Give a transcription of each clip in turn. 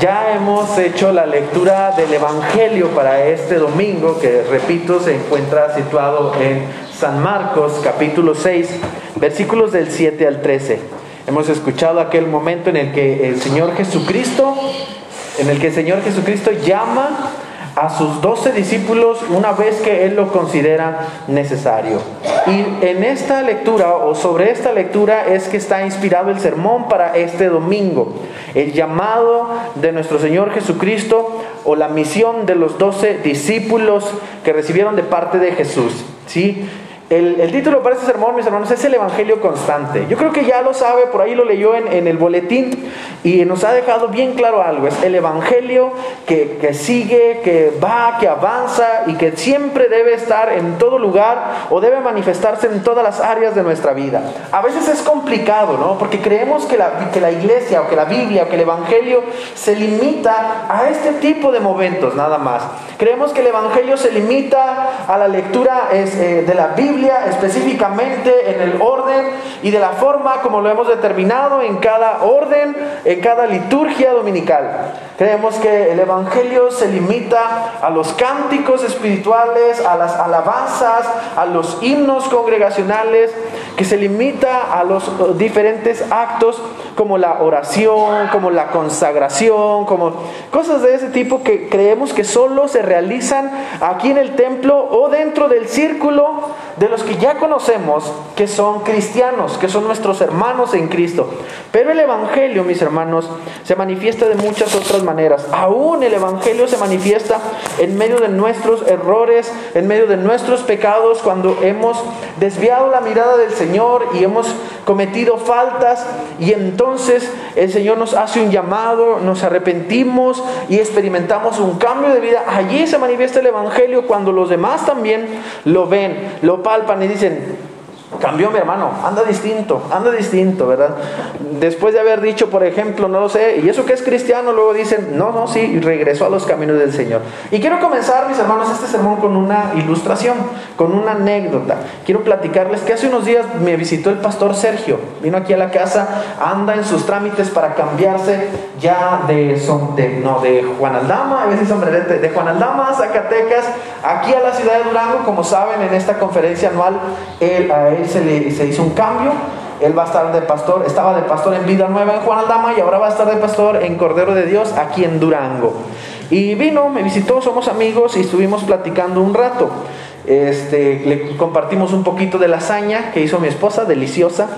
Ya hemos hecho la lectura del Evangelio para este domingo, que repito, se encuentra situado en San Marcos capítulo 6, versículos del 7 al 13. Hemos escuchado aquel momento en el que el Señor Jesucristo, en el que el Señor Jesucristo llama a sus doce discípulos una vez que Él lo considera necesario. Y en esta lectura o sobre esta lectura es que está inspirado el sermón para este domingo. El llamado de nuestro Señor Jesucristo o la misión de los doce discípulos que recibieron de parte de Jesús. ¿sí? El, título para este sermón, mis hermanos, es el Evangelio constante. Yo creo que ya lo sabe, por ahí lo leyó en, el boletín y nos ha dejado bien claro algo. Es el Evangelio que, que, sigue, que va, que avanza y que siempre debe estar en todo lugar o debe manifestarse en todas las áreas de nuestra vida. A veces es complicado, ¿no? Porque creemos que la, que la iglesia o que la Biblia o que el Evangelio se limita a este tipo de momentos, nada más. Creemos que el Evangelio se limita a la lectura eh, de la Biblia específicamente en el orden y de la forma como lo hemos determinado en cada orden, en cada liturgia dominical. Creemos que el Evangelio se limita a los cánticos espirituales, a las alabanzas, a los himnos congregacionales, que se limita a los diferentes actos como la oración, como la consagración, como cosas de ese tipo que creemos que solo se realizan aquí en el templo o dentro del círculo de los que ya conocemos que son cristianos, que son nuestros hermanos en Cristo. Pero el Evangelio, mis hermanos, se manifiesta de muchas otras maneras. Aún el Evangelio se manifiesta en medio de nuestros errores, en medio de nuestros pecados, cuando hemos desviado la mirada del Señor y hemos cometido faltas y entonces el Señor nos hace un llamado, nos arrepentimos y experimentamos un cambio de vida. Allí se manifiesta el Evangelio cuando los demás también lo ven, lo palpan y dicen, Cambió mi hermano, anda distinto, anda distinto, ¿verdad? Después de haber dicho, por ejemplo, no lo sé, y eso que es cristiano, luego dicen, no, no, sí, regresó a los caminos del Señor. Y quiero comenzar, mis hermanos, este sermón con una ilustración, con una anécdota. Quiero platicarles que hace unos días me visitó el pastor Sergio, vino aquí a la casa, anda en sus trámites para cambiarse ya de, son, de, no, de Juan Aldama, a veces sombrerete, de Juan Aldama, Zacatecas, aquí a la ciudad de Durango, como saben, en esta conferencia anual, a se, hizo un cambio. Él va a estar de pastor, estaba de pastor en Vida Nueva en Juan Aldama y ahora va a estar de pastor en Cordero de Dios aquí en Durango. Y vino, me visitó, somos amigos y estuvimos platicando un rato. Este, le compartimos un poquito de lasaña que hizo mi esposa, deliciosa.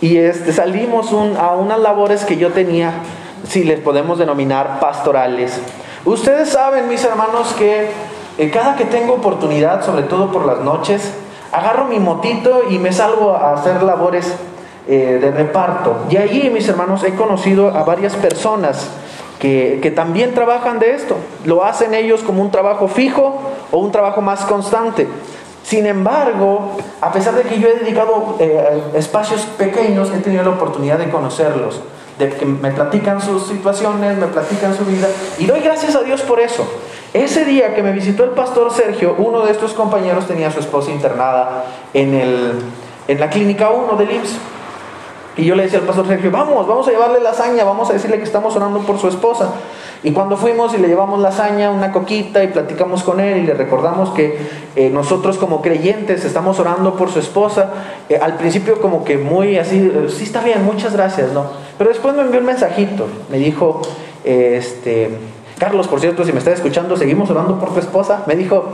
Y este, salimos a unas labores que yo tenía, si les podemos denominar pastorales. Ustedes saben, mis hermanos, que eh, cada que tengo oportunidad, sobre todo por las noches, agarro mi motito y me salgo a hacer labores eh, de reparto. Y allí, mis hermanos, he conocido a varias personas que, que, también trabajan de esto. Lo hacen ellos como un trabajo fijo o un trabajo más constante. Sin embargo, a pesar de que yo he dedicado eh, espacios pequeños, he tenido la oportunidad de conocerlos, de que me platican sus situaciones, me platican su vida, y doy gracias a Dios por eso. Ese día que me visitó el pastor Sergio, uno de estos compañeros tenía a su esposa internada en, el, en la clínica 1 del IMSS. Y yo le decía al pastor Sergio, vamos, vamos a llevarle lasaña, vamos a decirle que estamos orando por su esposa. Y cuando fuimos y le llevamos lasaña, una coquita y platicamos con él y le recordamos que eh, nosotros como creyentes estamos orando por su esposa, eh, al principio como que muy así, sí está bien, muchas gracias, ¿no? Pero después me envió un mensajito, me dijo, este, Carlos, por cierto, si me está escuchando, seguimos orando por tu esposa. Me dijo,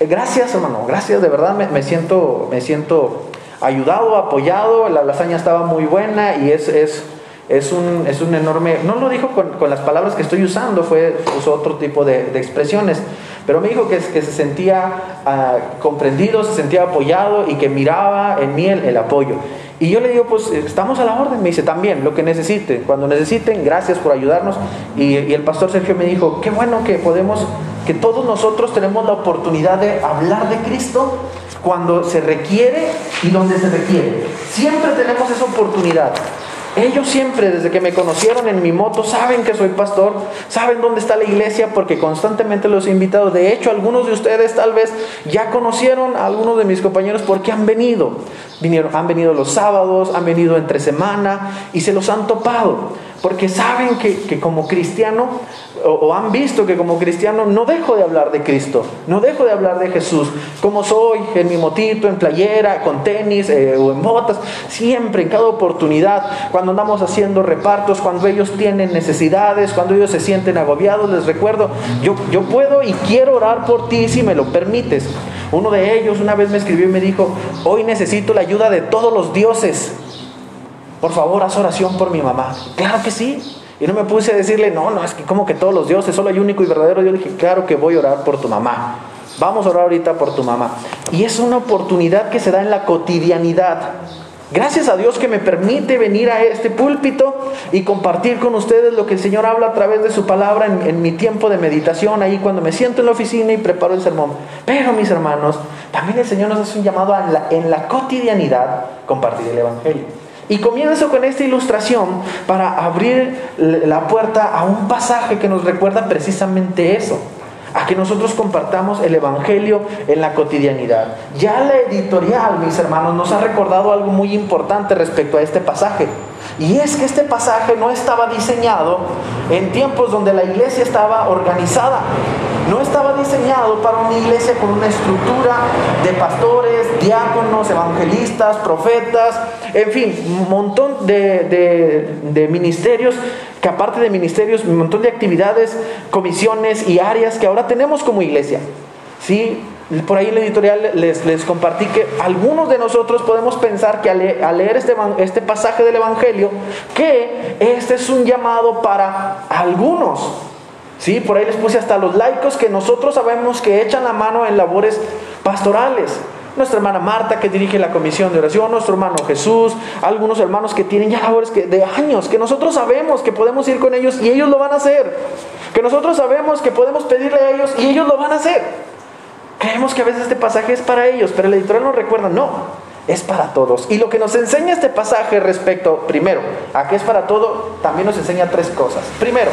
eh, gracias hermano, gracias, de verdad me, siento, me siento ayudado, apoyado, la lasaña estaba muy buena y es, es, es, un, es un enorme, no lo dijo con, las palabras que estoy usando, fue, usó otro tipo de, expresiones, pero me dijo que, se sentía ah, comprendido, se sentía apoyado y que miraba en mí el apoyo. Y yo le digo, pues estamos a la orden. Me dice, también, lo que necesiten. Cuando necesiten, gracias por ayudarnos. Y, el pastor Sergio me dijo, qué bueno que podemos, que todos nosotros tenemos la oportunidad de hablar de Cristo cuando se requiere y donde se requiere. Siempre tenemos esa oportunidad. Ellos siempre, desde que me conocieron en mi moto, saben que soy pastor, saben dónde está la iglesia porque constantemente los he invitado. De hecho, algunos de ustedes tal vez ya conocieron a algunos de mis compañeros porque han venido. Vinieron, han venido los sábados, han venido entre semana y se los han topado. porque saben que, como cristiano, o, han visto que como cristiano no dejo de hablar de Cristo, no dejo de hablar de Jesús, como soy, en mi motito, en playera, con tenis eh, o en botas, siempre, en cada oportunidad, cuando andamos haciendo repartos, cuando ellos tienen necesidades, cuando ellos se sienten agobiados, les recuerdo, yo, yo puedo y quiero orar por ti si me lo permites. Uno de ellos una vez me escribió y me dijo, hoy necesito la ayuda de todos los dioses por favor, haz oración por mi mamá. Claro que sí. Y no me puse a decirle, no, no, es que como que todos los dioses, solo hay único y verdadero Dios. Le dije, claro que voy a orar por tu mamá. Vamos a orar ahorita por tu mamá. Y es una oportunidad que se da en la cotidianidad. Gracias a Dios que me permite venir a este púlpito y compartir con ustedes lo que el Señor habla a través de su palabra en, mi tiempo de meditación, ahí cuando me siento en la oficina y preparo el sermón. Pero mis hermanos, también el Señor nos hace un llamado en la cotidianidad compartir el Evangelio. Y comienzo con esta ilustración para abrir la puerta a un pasaje que nos recuerda precisamente eso, a que nosotros compartamos el Evangelio en la cotidianidad. Ya la editorial, mis hermanos, nos ha recordado algo muy importante respecto a este pasaje. Y es que este pasaje no estaba diseñado en tiempos donde la iglesia estaba organizada. No estaba diseñado para una iglesia con una estructura de pastores, diáconos, evangelistas, profetas, en fin, un montón de, ministerios, que aparte de ministerios, un montón de actividades, comisiones y áreas que ahora tenemos como iglesia. ¿Sí? Por ahí en la editorial les, les compartí que algunos de nosotros podemos pensar que al, leer este, este pasaje del Evangelio, que este es un llamado para algunos Sí, por ahí les puse hasta los laicos que nosotros sabemos que echan la mano en labores pastorales. Nuestra hermana Marta que dirige la comisión de oración, nuestro hermano Jesús, algunos hermanos que tienen ya labores de años, que nosotros sabemos que podemos ir con ellos y ellos lo van a hacer. Que nosotros sabemos que podemos pedirle a ellos y ellos lo van a hacer. Creemos que a veces este pasaje es para ellos, pero el editorial nos recuerda, no, es para todos. Y lo que nos enseña este pasaje respecto, primero, a que es para todo, también nos enseña tres cosas. Primero,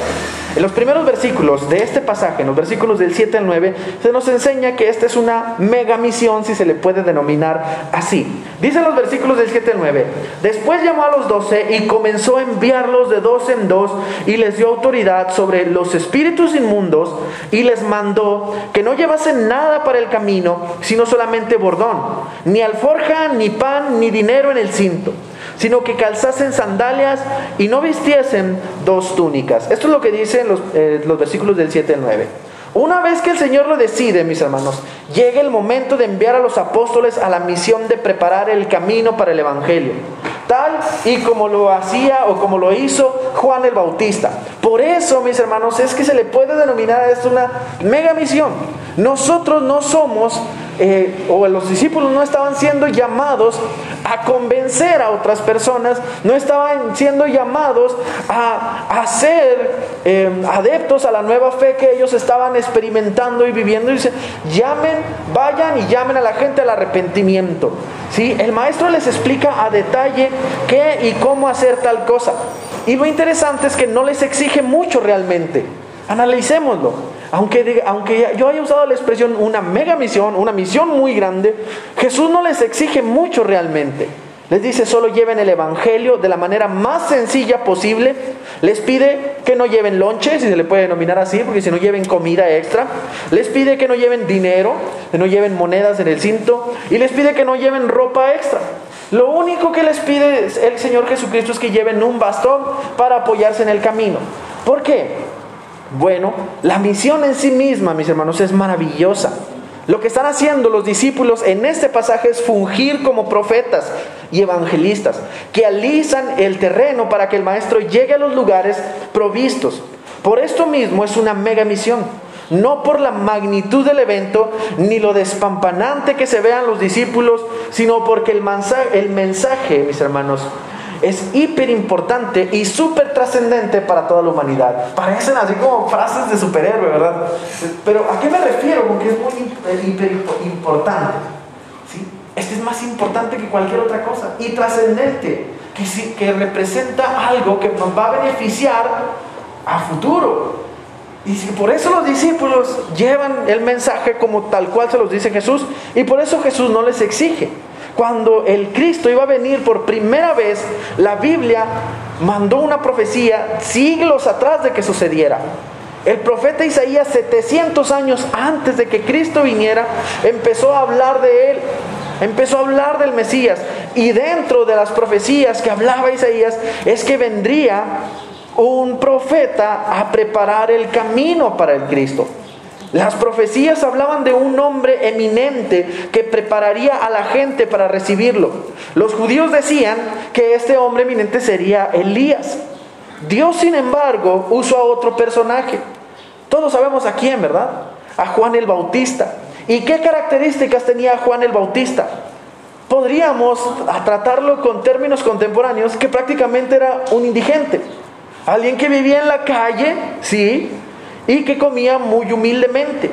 en los primeros versículos de este pasaje, en los versículos del 7 al 9, se nos enseña que esta es una mega misión, si se le puede denominar así. Dicen los versículos del 7 al 9, después llamó a los doce y comenzó a enviarlos de dos en dos y les dio autoridad sobre los espíritus inmundos y les mandó que no llevasen nada para el camino, sino solamente bordón, ni alforja, ni pan, ni dinero en el cinto sino que calzasen sandalias y no vistiesen dos túnicas. Esto es lo que dicen los, eh, los versículos del 7 al 9. Una vez que el Señor lo decide, mis hermanos, llega el momento de enviar a los apóstoles a la misión de preparar el camino para el Evangelio. Tal y como lo hacía o como lo hizo Juan el Bautista. Por eso, mis hermanos, es que se le puede denominar a esto una mega misión. Nosotros no somos eh, o los discípulos no estaban siendo llamados a convencer a otras personas, no estaban siendo llamados a, ser eh, adeptos a la nueva fe que ellos estaban experimentando y viviendo. Y dice, llamen, vayan y llamen a la gente al arrepentimiento. ¿Sí? El maestro les explica a detalle qué y cómo hacer tal cosa. Y lo interesante es que no les exige mucho realmente. Analicémoslo. Aunque, aunque yo haya usado la expresión una mega misión, una misión muy grande, Jesús no les exige mucho realmente. Les dice solo lleven el Evangelio de la manera más sencilla posible. Les pide que no lleven lonche, si se le puede denominar así, porque si no lleven comida extra. Les pide que no lleven dinero, que no lleven monedas en el cinto. Y les pide que no lleven ropa extra. Lo único que les pide el Señor Jesucristo es que lleven un bastón para apoyarse en el camino. ¿Por qué? Bueno, la misión en sí misma, mis hermanos, es maravillosa. Lo que están haciendo los discípulos en este pasaje es fungir como profetas y evangelistas, que alisan el terreno para que el maestro llegue a los lugares provistos. Por esto mismo es una mega misión, no por la magnitud del evento ni lo despampanante que se vean los discípulos, sino porque el mensaje, el mensaje mis hermanos, es hiper importante y súper trascendente para toda la humanidad. Parecen así como frases de superhéroe, ¿verdad? Pero ¿a qué me refiero? Porque es muy hiper importante. ¿sí? Este es más importante que cualquier otra cosa y trascendente, que, que representa algo que nos va a beneficiar a futuro. Y por eso los discípulos llevan el mensaje como tal cual se los dice Jesús y por eso Jesús no les exige. Cuando el Cristo iba a venir por primera vez, la Biblia mandó una profecía siglos atrás de que sucediera. El profeta Isaías, 700 años antes de que Cristo viniera, empezó a hablar de él, empezó a hablar del Mesías. Y dentro de las profecías que hablaba Isaías es que vendría un profeta a preparar el camino para el Cristo. Las profecías hablaban de un hombre eminente que prepararía a la gente para recibirlo. Los judíos decían que este hombre eminente sería Elías. Dios, sin embargo, usó a otro personaje. Todos sabemos a quién, ¿verdad? A Juan el Bautista. ¿Y qué características tenía Juan el Bautista? Podríamos tratarlo con términos contemporáneos que prácticamente era un indigente. Alguien que vivía en la calle, sí, y que comía muy humildemente.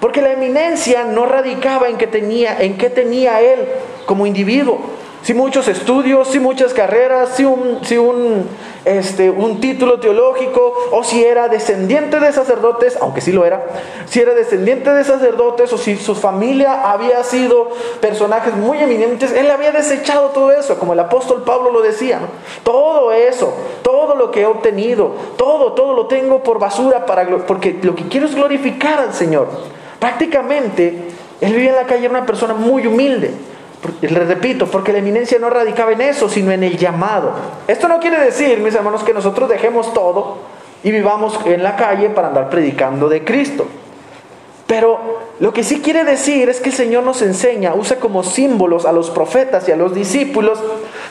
Porque la eminencia no radicaba en que tenía, en qué tenía él como individuo. Si muchos estudios, si muchas carreras, si un, si un, este, un título teológico, o si era descendiente de sacerdotes, aunque sí lo era, si era descendiente de sacerdotes, o si su familia había sido personajes muy eminentes, él había desechado todo eso, como el apóstol Pablo lo decía. Todo eso, todo lo que he obtenido, todo, todo lo tengo por basura, para, porque lo que quiero es glorificar al Señor. Prácticamente, él vivía en la calle, era una persona muy humilde. Le repito, porque la eminencia no radicaba en eso, sino en el llamado. Esto no quiere decir, mis hermanos, que nosotros dejemos todo y vivamos en la calle para andar predicando de Cristo. Pero lo que sí quiere decir es que el Señor nos enseña, usa como símbolos a los profetas y a los discípulos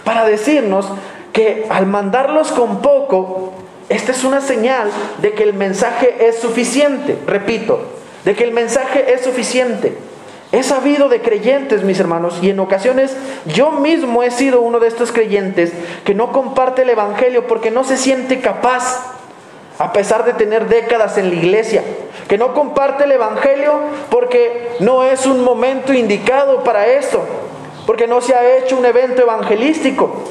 para decirnos que al mandarlos con poco, esta es una señal de que el mensaje es suficiente. Repito, de que el mensaje es suficiente. He sabido de creyentes, mis hermanos, y en ocasiones yo mismo he sido uno de estos creyentes que no comparte el Evangelio porque no se siente capaz, a pesar de tener décadas en la iglesia, que no comparte el Evangelio porque no es un momento indicado para eso, porque no se ha hecho un evento evangelístico.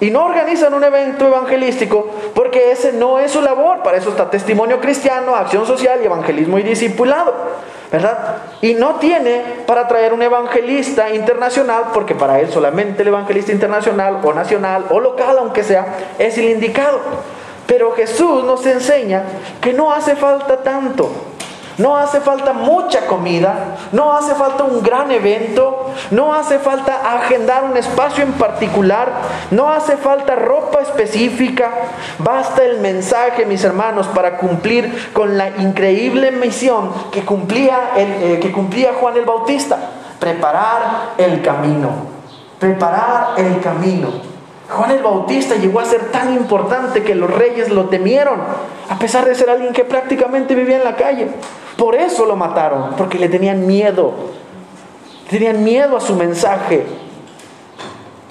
Y no organizan un evento evangelístico porque ese no es su labor. Para eso está testimonio cristiano, acción social y evangelismo y discipulado. ¿verdad? Y no tiene para traer un evangelista internacional, porque para él solamente el evangelista internacional o nacional o local, aunque sea, es el indicado. Pero Jesús nos enseña que no hace falta tanto. No hace falta mucha comida, no hace falta un gran evento, no hace falta agendar un espacio en particular, no hace falta ropa específica. Basta el mensaje, mis hermanos, para cumplir con la increíble misión que cumplía, eh, que cumplía Juan el Bautista. Preparar el camino. Preparar el camino. Juan el Bautista llegó a ser tan importante que los reyes lo temieron, a pesar de ser alguien que prácticamente vivía en la calle. Por eso lo mataron, porque le tenían miedo. Tenían miedo a su mensaje.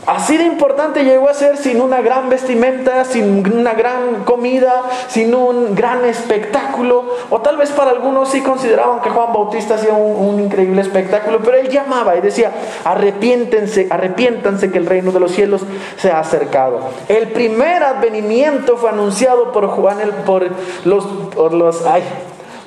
Así de importante llegó a ser sin una gran vestimenta, sin una gran comida, sin un gran espectáculo. O tal vez para algunos sí consideraban que Juan Bautista hacía un, increíble espectáculo, pero él llamaba y decía, arrepiéntense, arrepiéntanse que el reino de los cielos se ha acercado. El primer advenimiento fue anunciado por Juan, el, por los, por los, ay,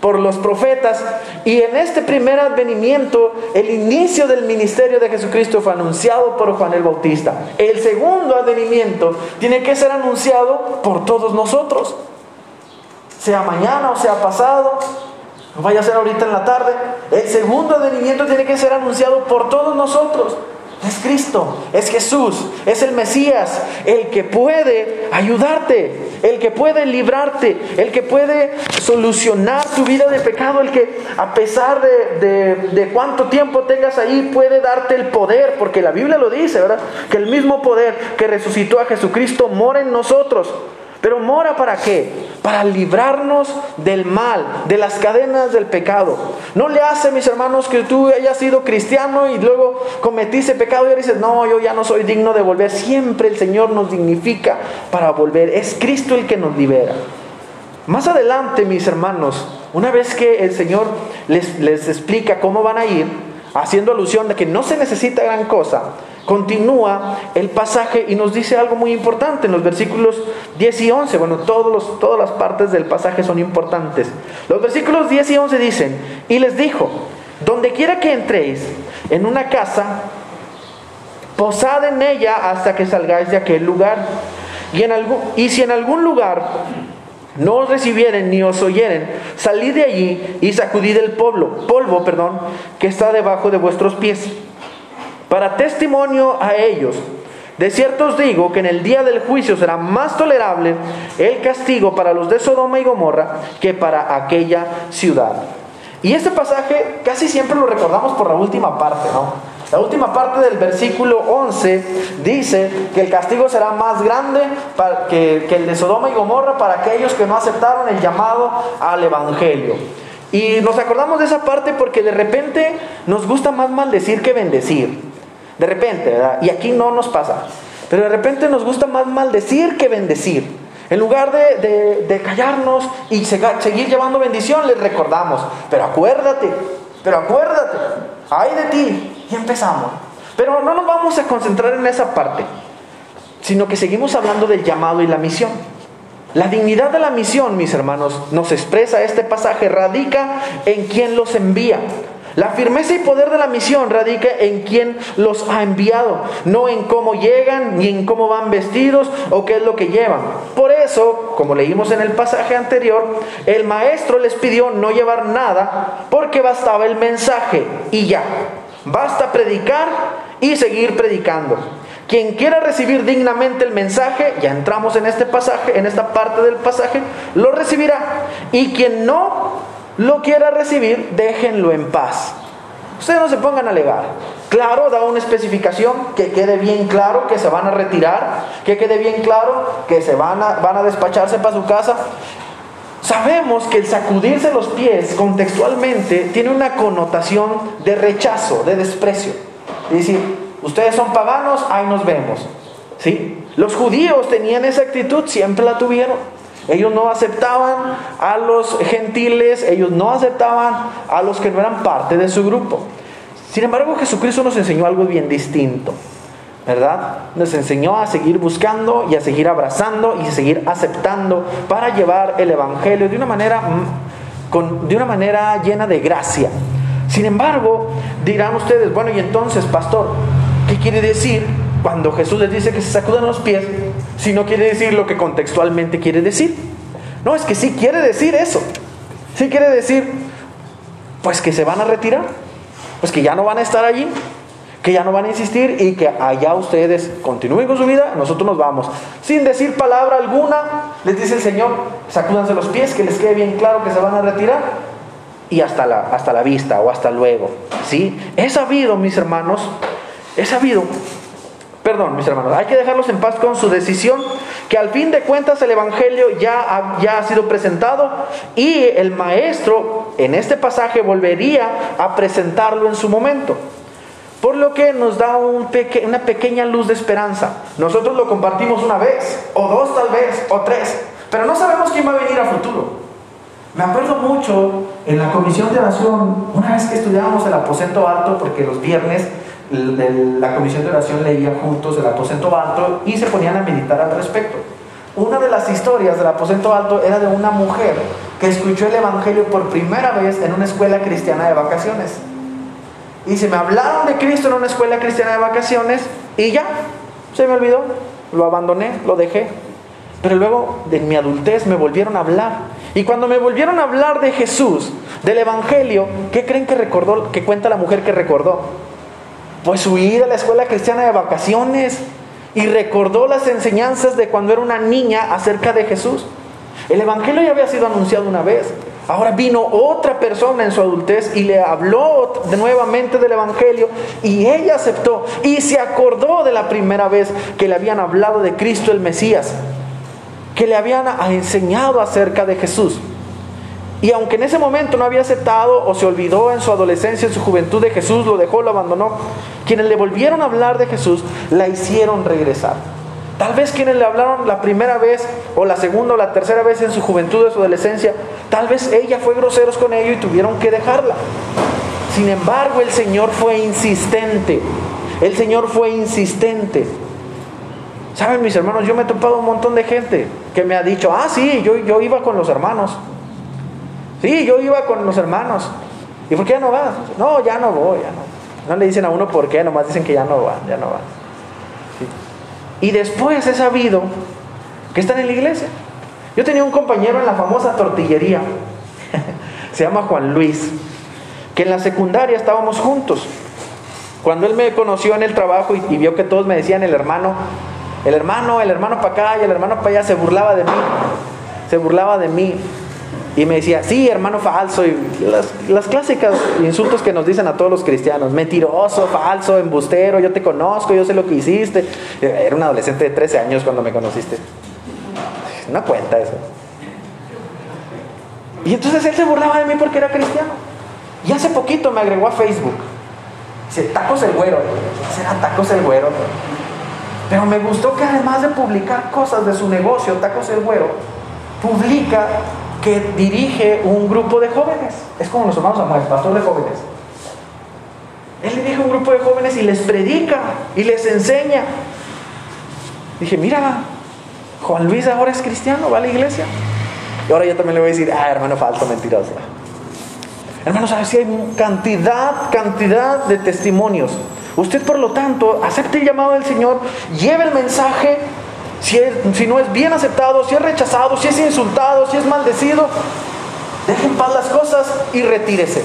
por los profetas. Y en este primer advenimiento, el inicio del ministerio de Jesucristo fue anunciado por Juan el Bautista. El segundo advenimiento tiene que ser anunciado por todos nosotros. Sea mañana o sea pasado, vaya a ser ahorita en la tarde. El segundo advenimiento tiene que ser anunciado por todos nosotros. Es Cristo, es Jesús, es el Mesías, el que puede ayudarte, el que puede librarte, el que puede solucionar tu vida de pecado, el que a pesar de, de, cuánto tiempo tengas ahí puede darte el poder, porque la Biblia lo dice, ¿verdad? Que el mismo poder que resucitó a Jesucristo mora en nosotros. Pero mora para qué? Para librarnos del mal, de las cadenas del pecado. No le hace, mis hermanos, que tú hayas sido cristiano y luego cometiste pecado y ahora dices, no, yo ya no soy digno de volver. Siempre el Señor nos dignifica para volver. Es Cristo el que nos libera. Más adelante, mis hermanos, una vez que el Señor les, les explica cómo van a ir, haciendo alusión de que no se necesita gran cosa, Continúa el pasaje y nos dice algo muy importante en los versículos 10 y 11. Bueno, todos todas las partes del pasaje son importantes. Los versículos 10 y 11 dicen, y les dijo, donde quiera que entréis en una casa, posad en ella hasta que salgáis de aquel lugar. Y, en y si en algún lugar no os recibieren ni os oyeren, salid de allí y sacudid el polvo, polvo, perdón, que está debajo de vuestros pies, para testimonio a ellos. De cierto os digo que en el día del juicio será más tolerable el castigo para los de Sodoma y Gomorra que para aquella ciudad. Y este pasaje casi siempre lo recordamos por la última parte, ¿no? La última parte del versículo 11 dice que el castigo será más grande que, el de Sodoma y Gomorra para aquellos que no aceptaron el llamado al Evangelio. Y nos acordamos de esa parte porque de repente nos gusta más maldecir que bendecir. De repente, ¿verdad? Y aquí no nos pasa. Pero de repente nos gusta más maldecir que bendecir. En lugar de, de callarnos y seguir llevando bendición, les recordamos. Pero acuérdate, pero acuérdate, ay de ti, y empezamos. Pero no nos vamos a concentrar en esa parte, sino que seguimos hablando del llamado y la misión. La dignidad de la misión, mis hermanos, nos expresa este pasaje, radica en quien los envía. La firmeza y poder de la misión radica en quien los ha enviado, no en cómo llegan, ni en cómo van vestidos o qué es lo que llevan. Por eso, como leímos en el pasaje anterior, el maestro les pidió no llevar nada porque bastaba el mensaje y ya. Basta predicar y seguir predicando. Quien quiera recibir dignamente el mensaje, ya entramos en este pasaje, en esta parte del pasaje, lo recibirá. Y quien no lo quiera recibir, déjenlo en paz. Ustedes no se pongan a alegar. Claro, da una especificación, que quede bien claro que se van a retirar, que quede bien claro que se van a, van a despacharse para su casa. Sabemos que el sacudirse los pies contextualmente tiene una connotación de rechazo, de desprecio. Es decir, ustedes son paganos, ahí nos vemos. ¿Sí? Los judíos tenían esa actitud, siempre la tuvieron. Ellos no aceptaban a los gentiles, ellos no aceptaban a los que no eran parte de su grupo. Sin embargo, Jesucristo nos enseñó algo bien distinto. ¿Verdad? Nos enseñó a seguir buscando y a seguir abrazando y a seguir aceptando para llevar el Evangelio de una manera, mm, con, de una manera llena de gracia. Sin embargo, dirán ustedes, bueno, y entonces, pastor, ¿qué quiere decir cuando Jesús les dice que se sacudan los pies si no quiere decir lo que contextualmente quiere decir? No, es que sí quiere decir eso. Sí quiere decir, pues que se van a retirar, pues que ya no van a estar allí, que ya no van a insistir y que allá ustedes continúen con su vida, nosotros nos vamos. Sin decir palabra alguna, les dice el Señor, sacúdanse los pies, que les quede bien claro que se van a retirar y hasta la, hasta la vista o hasta luego. ¿sí? He sabido, mis hermanos, he sabido, perdón, mis hermanos, hay que dejarlos en paz con su decisión, que al fin de cuentas el Evangelio ya ya ha sido presentado y el Maestro en este pasaje volvería a presentarlo en su momento. Por lo que nos da un una pequeña luz de esperanza. Nosotros lo compartimos una vez, o dos tal vez, o tres, pero no sabemos quién va a venir a futuro. Me acuerdo mucho en la comisión de oración, una vez que estudiábamos el aposento alto, porque los viernes la comisión de oración leía juntos el aposento alto y se ponían a meditar al respecto. Una de las historias del aposento alto era de una mujer que escuchó el Evangelio por primera vez en una escuela cristiana de vacaciones. Y se me hablaron de Cristo en una escuela cristiana de vacaciones y ya, se me olvidó, lo abandoné, lo dejé. Pero luego de mi adultez me volvieron a hablar. Y cuando me volvieron a hablar de Jesús, del Evangelio, ¿qué creen que recordó, que cuenta la mujer que recordó? Pues su ida a la escuela cristiana de vacaciones y recordó las enseñanzas de cuando era una niña acerca de Jesús. El Evangelio ya había sido anunciado una vez, Ahora vino otra persona en su adultez y le habló nuevamente del Evangelio y ella aceptó y se acordó de la primera vez que le habían hablado de Cristo el Mesías, que le habían enseñado acerca de Jesús. Y aunque en ese momento no había aceptado o se olvidó en su adolescencia, en su juventud de Jesús, lo dejó, lo abandonó, quienes le volvieron a hablar de Jesús la hicieron regresar. Tal vez quienes le hablaron la primera vez o la segunda o la tercera vez en su juventud o su adolescencia, tal vez ella fue groseros con ellos y tuvieron que dejarla. Sin embargo, el Señor fue insistente. El Señor fue insistente. Saben, mis hermanos, yo me he topado un montón de gente que me ha dicho, ah, sí, yo, yo iba con los hermanos. Sí, yo iba con los hermanos. ¿Y por qué ya no vas? No, ya no voy, ya no. No le dicen a uno por qué, nomás dicen que ya no van, ya no van. Y después he sabido que están en la iglesia. Yo tenía un compañero en la famosa tortillería, se llama Juan Luis, que en la secundaria estábamos juntos. Cuando él me conoció en el trabajo y, vio que todos me decían el hermano, el hermano, el hermano para acá y el hermano para allá, se burlaba de mí, se burlaba de mí. Y me decía, sí, hermano falso, y las, las clásicas insultos que nos dicen a todos los cristianos, mentiroso, falso, embustero, yo te conozco, yo sé lo que hiciste. Era un adolescente de 13 años cuando me conociste. No cuenta eso. Y entonces él se burlaba de mí porque era cristiano. Y hace poquito me agregó a Facebook. Dice, tacos el güero. Será tacos el güero. Pero me gustó que además de publicar cosas de su negocio, tacos el güero, publica que dirige un grupo de jóvenes. Es como los hermanos Samuel, pastor de jóvenes. Él dirige un grupo de jóvenes y les predica y les enseña. Dije, mira, Juan Luis ahora es cristiano, va a la iglesia. Y ahora yo también le voy a decir, ah, hermano falso, mentiroso. Hermanos, ¿sabes si hay cantidad, cantidad de testimonios? Usted, por lo tanto, acepte el llamado del Señor, lleve el mensaje si, no es bien aceptado, si es rechazado, si es insultado, si es maldecido, deje en paz las cosas y retírese.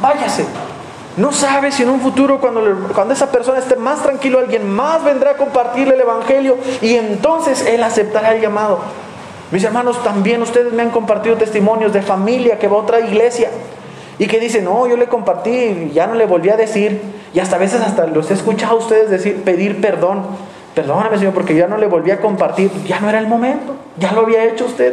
Váyase. No sabe si en un futuro, cuando, cuando esa persona esté más tranquilo, alguien más vendrá a compartirle el Evangelio y entonces él aceptará el llamado. Mis hermanos, también ustedes me han compartido testimonios de familia que va a otra iglesia y que dicen, no, yo le compartí ya no le volví a decir. Y hasta a veces hasta los he escuchado a ustedes decir, pedir perdón. Perdóname, Señor, porque ya no le volví a compartir. Ya no era el momento. Ya lo había hecho usted.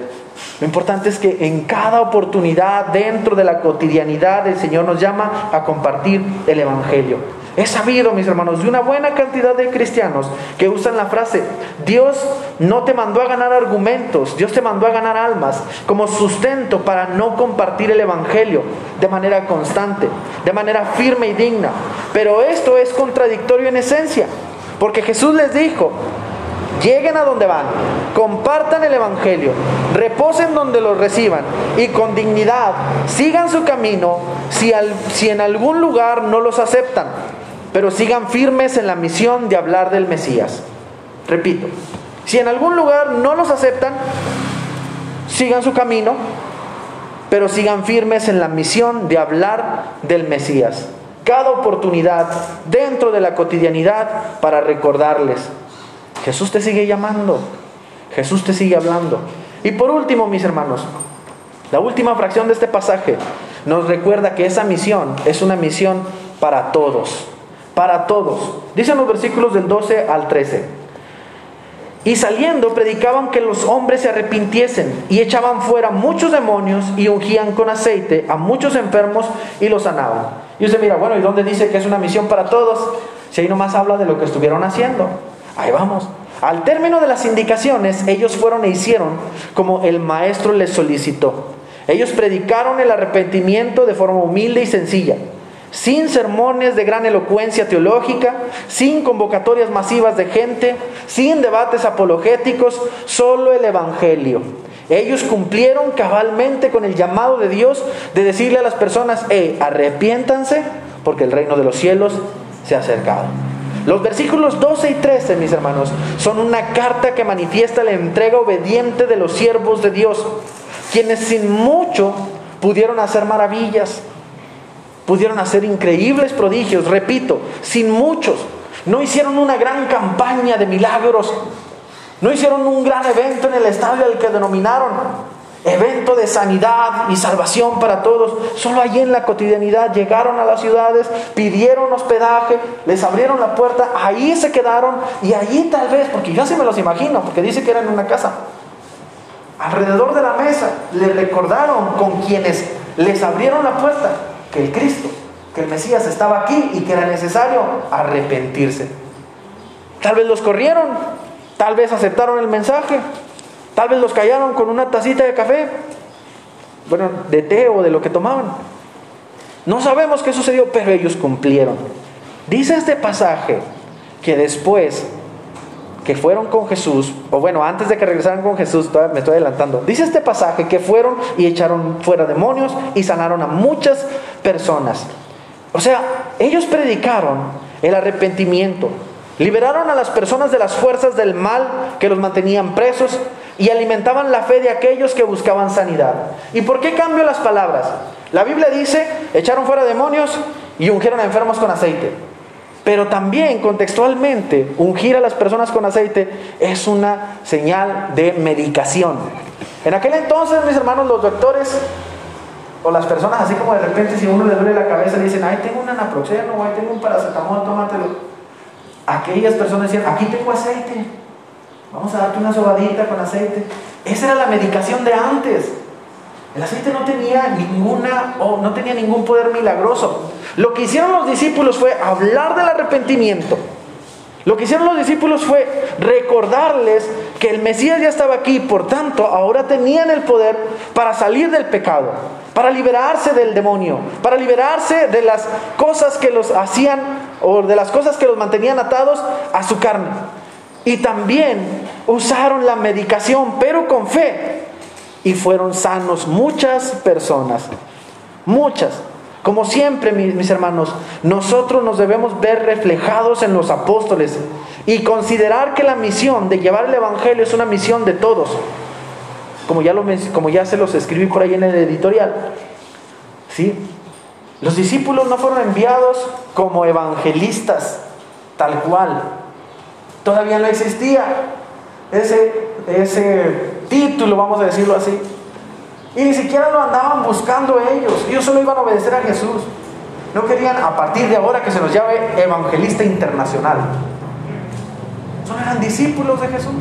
Lo importante es que en cada oportunidad, dentro de la cotidianidad, el Señor nos llama a compartir el Evangelio. He sabido, mis hermanos, de una buena cantidad de cristianos que usan la frase, Dios no te mandó a ganar argumentos, Dios te mandó a ganar almas como sustento para no compartir el Evangelio de manera constante, de manera firme y digna. Pero esto es contradictorio en esencia. Porque Jesús les dijo, lleguen a donde van, compartan el Evangelio, reposen donde los reciban y con dignidad sigan su camino si, si en algún lugar no los aceptan, pero sigan firmes en la misión de hablar del Mesías. Repito, si en algún lugar no los aceptan, sigan su camino, pero sigan firmes en la misión de hablar del Mesías cada oportunidad dentro de la cotidianidad para recordarles, Jesús te sigue llamando, Jesús te sigue hablando. Y por último, mis hermanos, la última fracción de este pasaje nos recuerda que esa misión es una misión para todos, para todos. Dicen los versículos del 12 al 13. Y saliendo predicaban que los hombres se arrepintiesen y echaban fuera muchos demonios y ungían con aceite a muchos enfermos y los sanaban. Y usted mira, bueno, ¿y dónde dice que es una misión para todos? Si ahí nomás habla de lo que estuvieron haciendo. Ahí vamos. Al término de las indicaciones, ellos fueron e hicieron como el maestro les solicitó. Ellos predicaron el arrepentimiento de forma humilde y sencilla sin sermones de gran elocuencia teológica, sin convocatorias masivas de gente, sin debates apologéticos, solo el Evangelio. Ellos cumplieron cabalmente con el llamado de Dios de decirle a las personas, eh, arrepiéntanse porque el reino de los cielos se ha acercado. Los versículos 12 y 13, mis hermanos, son una carta que manifiesta la entrega obediente de los siervos de Dios, quienes sin mucho pudieron hacer maravillas, Pudieron hacer increíbles prodigios, repito, sin muchos. No hicieron una gran campaña de milagros. No hicieron un gran evento en el estadio al que denominaron evento de sanidad y salvación para todos. Solo allí en la cotidianidad llegaron a las ciudades, pidieron hospedaje, les abrieron la puerta, ahí se quedaron y allí tal vez, porque yo así me los imagino, porque dice que era en una casa, alrededor de la mesa le recordaron con quienes les abrieron la puerta que el Cristo, que el Mesías estaba aquí y que era necesario arrepentirse. Tal vez los corrieron, tal vez aceptaron el mensaje, tal vez los callaron con una tacita de café, bueno, de té o de lo que tomaban. No sabemos qué sucedió, pero ellos cumplieron. Dice este pasaje que después que fueron con Jesús, o bueno, antes de que regresaran con Jesús, me estoy adelantando, dice este pasaje que fueron y echaron fuera demonios y sanaron a muchas personas. O sea, ellos predicaron el arrepentimiento, Liberaron a las personas de las fuerzas del mal que los mantenían presos y alimentaban la fe de aquellos que buscaban sanidad. ¿Y por qué cambio las palabras? La Biblia dice, echaron fuera demonios y ungieron a enfermos con aceite. Pero también contextualmente, ungir a las personas con aceite es una señal de medicación. En aquel entonces, mis hermanos, los doctores o las personas, así como de repente, si uno le duele la cabeza, le dicen, ay, tengo un anaproxeno, ay, tengo un paracetamol, tómatelo. Aquellas personas decían, aquí tengo aceite, vamos a darte una sobadita con aceite. Esa era la medicación de antes. El aceite no tenía ninguna o no tenía ningún poder milagroso. Lo que hicieron los discípulos fue hablar del arrepentimiento. Lo que hicieron los discípulos fue recordarles que el Mesías ya estaba aquí, por tanto, ahora tenían el poder para salir del pecado, para liberarse del demonio, para liberarse de las cosas que los hacían o de las cosas que los mantenían atados a su carne. Y también usaron la medicación, pero con fe, y fueron sanos muchas personas, muchas. Como siempre, mis, hermanos, nosotros nos debemos ver reflejados en los apóstoles y considerar que la misión de llevar el Evangelio es una misión de todos. Como ya, como ya se los escribí por ahí en el editorial. ¿Sí? Los discípulos no fueron enviados como evangelistas, tal cual. Todavía no existía ese, ese título, vamos a decirlo así. Y ni siquiera lo andaban buscando ellos. Ellos solo iban a obedecer a Jesús. No querían a partir de ahora que se los llame evangelista internacional. Solo eran discípulos de Jesús.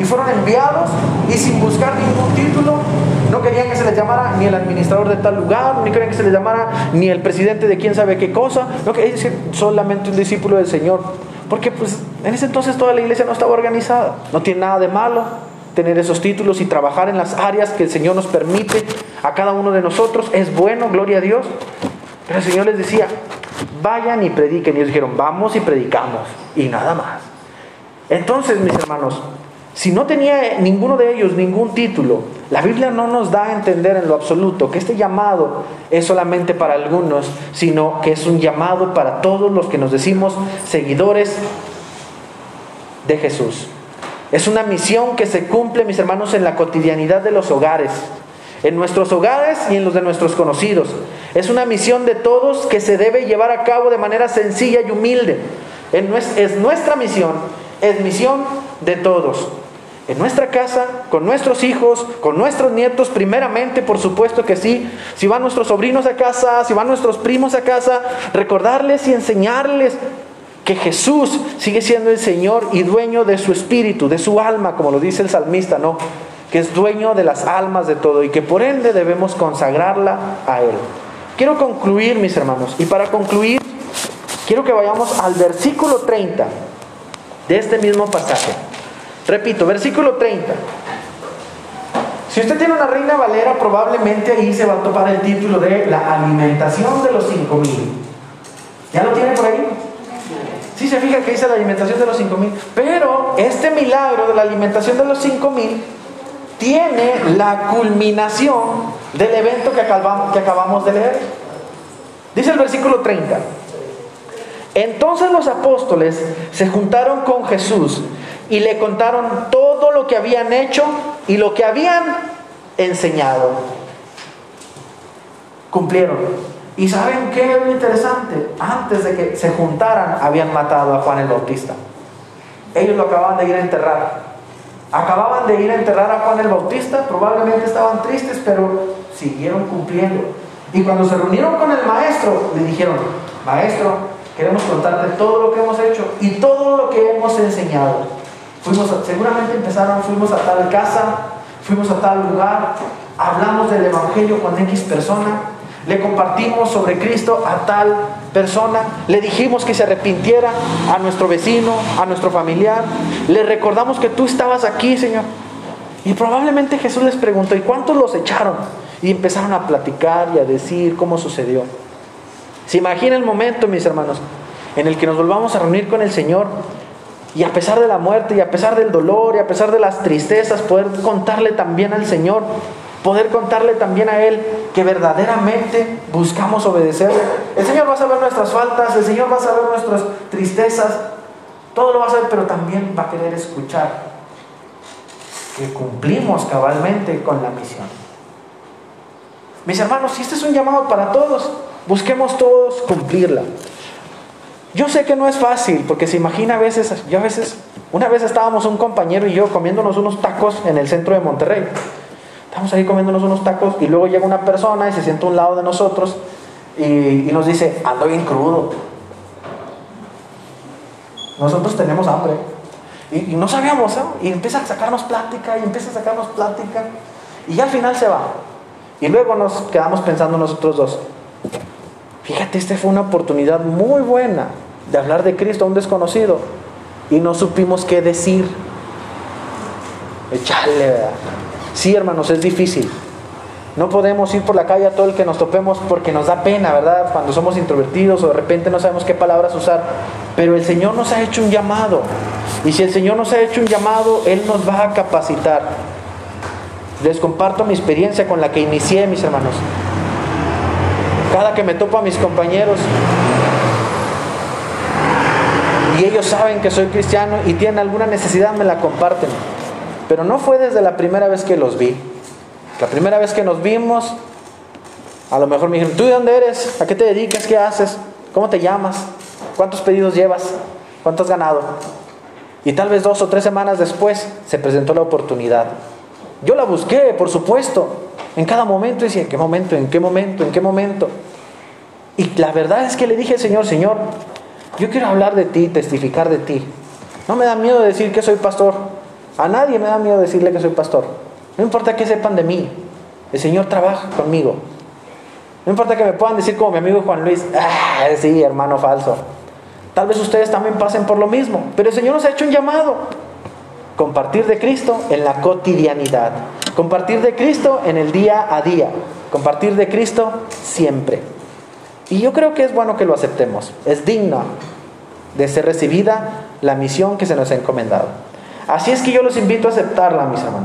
Y fueron enviados y sin buscar ningún título. No querían que se les llamara ni el administrador de tal lugar, ni querían que se les llamara ni el presidente de quién sabe qué cosa. No querían decir solamente un discípulo del Señor. Porque pues en ese entonces toda la iglesia no estaba organizada. No tiene nada de malo tener esos títulos y trabajar en las áreas que el Señor nos permite a cada uno de nosotros. Es bueno, gloria a Dios. Pero el Señor les decía, vayan y prediquen. Y ellos dijeron, vamos y predicamos. Y nada más. Entonces, mis hermanos, si no tenía ninguno de ellos ningún título, la Biblia no nos da a entender en lo absoluto que este llamado es solamente para algunos, sino que es un llamado para todos los que nos decimos seguidores de Jesús. Es una misión que se cumple, mis hermanos, en la cotidianidad de los hogares, en nuestros hogares y en los de nuestros conocidos. Es una misión de todos que se debe llevar a cabo de manera sencilla y humilde. Es nuestra misión, es misión de todos. En nuestra casa, con nuestros hijos, con nuestros nietos, primeramente, por supuesto que sí. Si van nuestros sobrinos a casa, si van nuestros primos a casa, recordarles y enseñarles que Jesús sigue siendo el Señor y dueño de su espíritu, de su alma, como lo dice el salmista, ¿no? Que es dueño de las almas de todo y que por ende debemos consagrarla a Él. Quiero concluir, mis hermanos, y para concluir, quiero que vayamos al versículo 30 de este mismo pasaje. Repito, versículo 30. Si usted tiene una reina valera, probablemente ahí se va a topar el título de la alimentación de los cinco mil. ¿Ya lo tiene por ahí? Sí se fija que dice la alimentación de los cinco mil. Pero este milagro de la alimentación de los cinco mil tiene la culminación del evento que acabamos, que acabamos de leer. Dice el versículo 30. Entonces los apóstoles se juntaron con Jesús y le contaron todo lo que habían hecho y lo que habían enseñado. Cumplieron. Y saben qué es lo interesante, antes de que se juntaran habían matado a Juan el Bautista. Ellos lo acababan de ir a enterrar. Acababan de ir a enterrar a Juan el Bautista, probablemente estaban tristes, pero siguieron cumpliendo. Y cuando se reunieron con el maestro, le dijeron, maestro, queremos contarte todo lo que hemos hecho y todo lo que hemos enseñado. Fuimos seguramente empezaron, fuimos a tal casa, fuimos a tal lugar, hablamos del Evangelio con X persona, le compartimos sobre Cristo a tal persona, le dijimos que se arrepintiera a nuestro vecino, a nuestro familiar, le recordamos que tú estabas aquí, Señor. Y probablemente Jesús les preguntó, ¿y cuántos los echaron? Y empezaron a platicar y a decir cómo sucedió. ¿Se imagina el momento, mis hermanos, en el que nos volvamos a reunir con el Señor y a pesar de la muerte y a pesar del dolor y a pesar de las tristezas, poder contarle también al Señor poder contarle también a Él que verdaderamente buscamos obedecerle. El Señor va a saber nuestras faltas, el Señor va a saber nuestras tristezas, Todo lo va a saber, pero también va a querer escuchar que cumplimos cabalmente con la misión. Mis hermanos, si este es un llamado para todos, busquemos todos cumplirla. Yo sé que no es fácil, porque se imagina a veces, yo a veces, una vez estábamos un compañero y yo comiéndonos unos tacos en el centro de Monterrey. Estamos ahí comiéndonos unos tacos y luego llega una persona y se sienta a un lado de nosotros y, nos dice, ando bien crudo. Nosotros tenemos hambre. Y, no sabíamos, ¿eh? y empieza a sacarnos plática y empieza a sacarnos plática. Y ya al final se va. Y luego nos quedamos pensando nosotros dos, fíjate, esta fue una oportunidad muy buena de hablar de Cristo a un desconocido. Y no supimos qué decir. Echarle, ¿verdad? Sí, hermanos, es difícil. No podemos ir por la calle a todo el que nos topemos porque nos da pena, ¿verdad? Cuando somos introvertidos o de repente no sabemos qué palabras usar. Pero el Señor nos ha hecho un llamado. Y si el Señor nos ha hecho un llamado, Él nos va a capacitar. Les comparto mi experiencia con la que inicié, mis hermanos. Cada que me topo a mis compañeros y ellos saben que soy cristiano y tienen alguna necesidad, me la comparten. Pero no fue desde la primera vez que los vi. La primera vez que nos vimos, a lo mejor me dijeron, ¿tú de dónde eres? ¿A qué te dedicas? ¿Qué haces? ¿Cómo te llamas? ¿Cuántos pedidos llevas? ¿Cuánto has ganado? Y tal vez dos o tres semanas después se presentó la oportunidad. Yo la busqué, por supuesto, en cada momento. Decía, ¿en qué momento? ¿En qué momento? ¿En qué momento? Y la verdad es que le dije Señor, Señor, yo quiero hablar de ti, testificar de ti. No me da miedo decir que soy pastor. A nadie me da miedo decirle que soy pastor. No importa que sepan de mí. El Señor trabaja conmigo. No importa que me puedan decir como mi amigo Juan Luis, ah, sí, hermano falso. Tal vez ustedes también pasen por lo mismo, pero el Señor nos ha hecho un llamado. Compartir de Cristo en la cotidianidad. Compartir de Cristo en el día a día. Compartir de Cristo siempre. Y yo creo que es bueno que lo aceptemos. Es digno de ser recibida la misión que se nos ha encomendado. Así es que yo los invito a aceptarla, mis hermanos.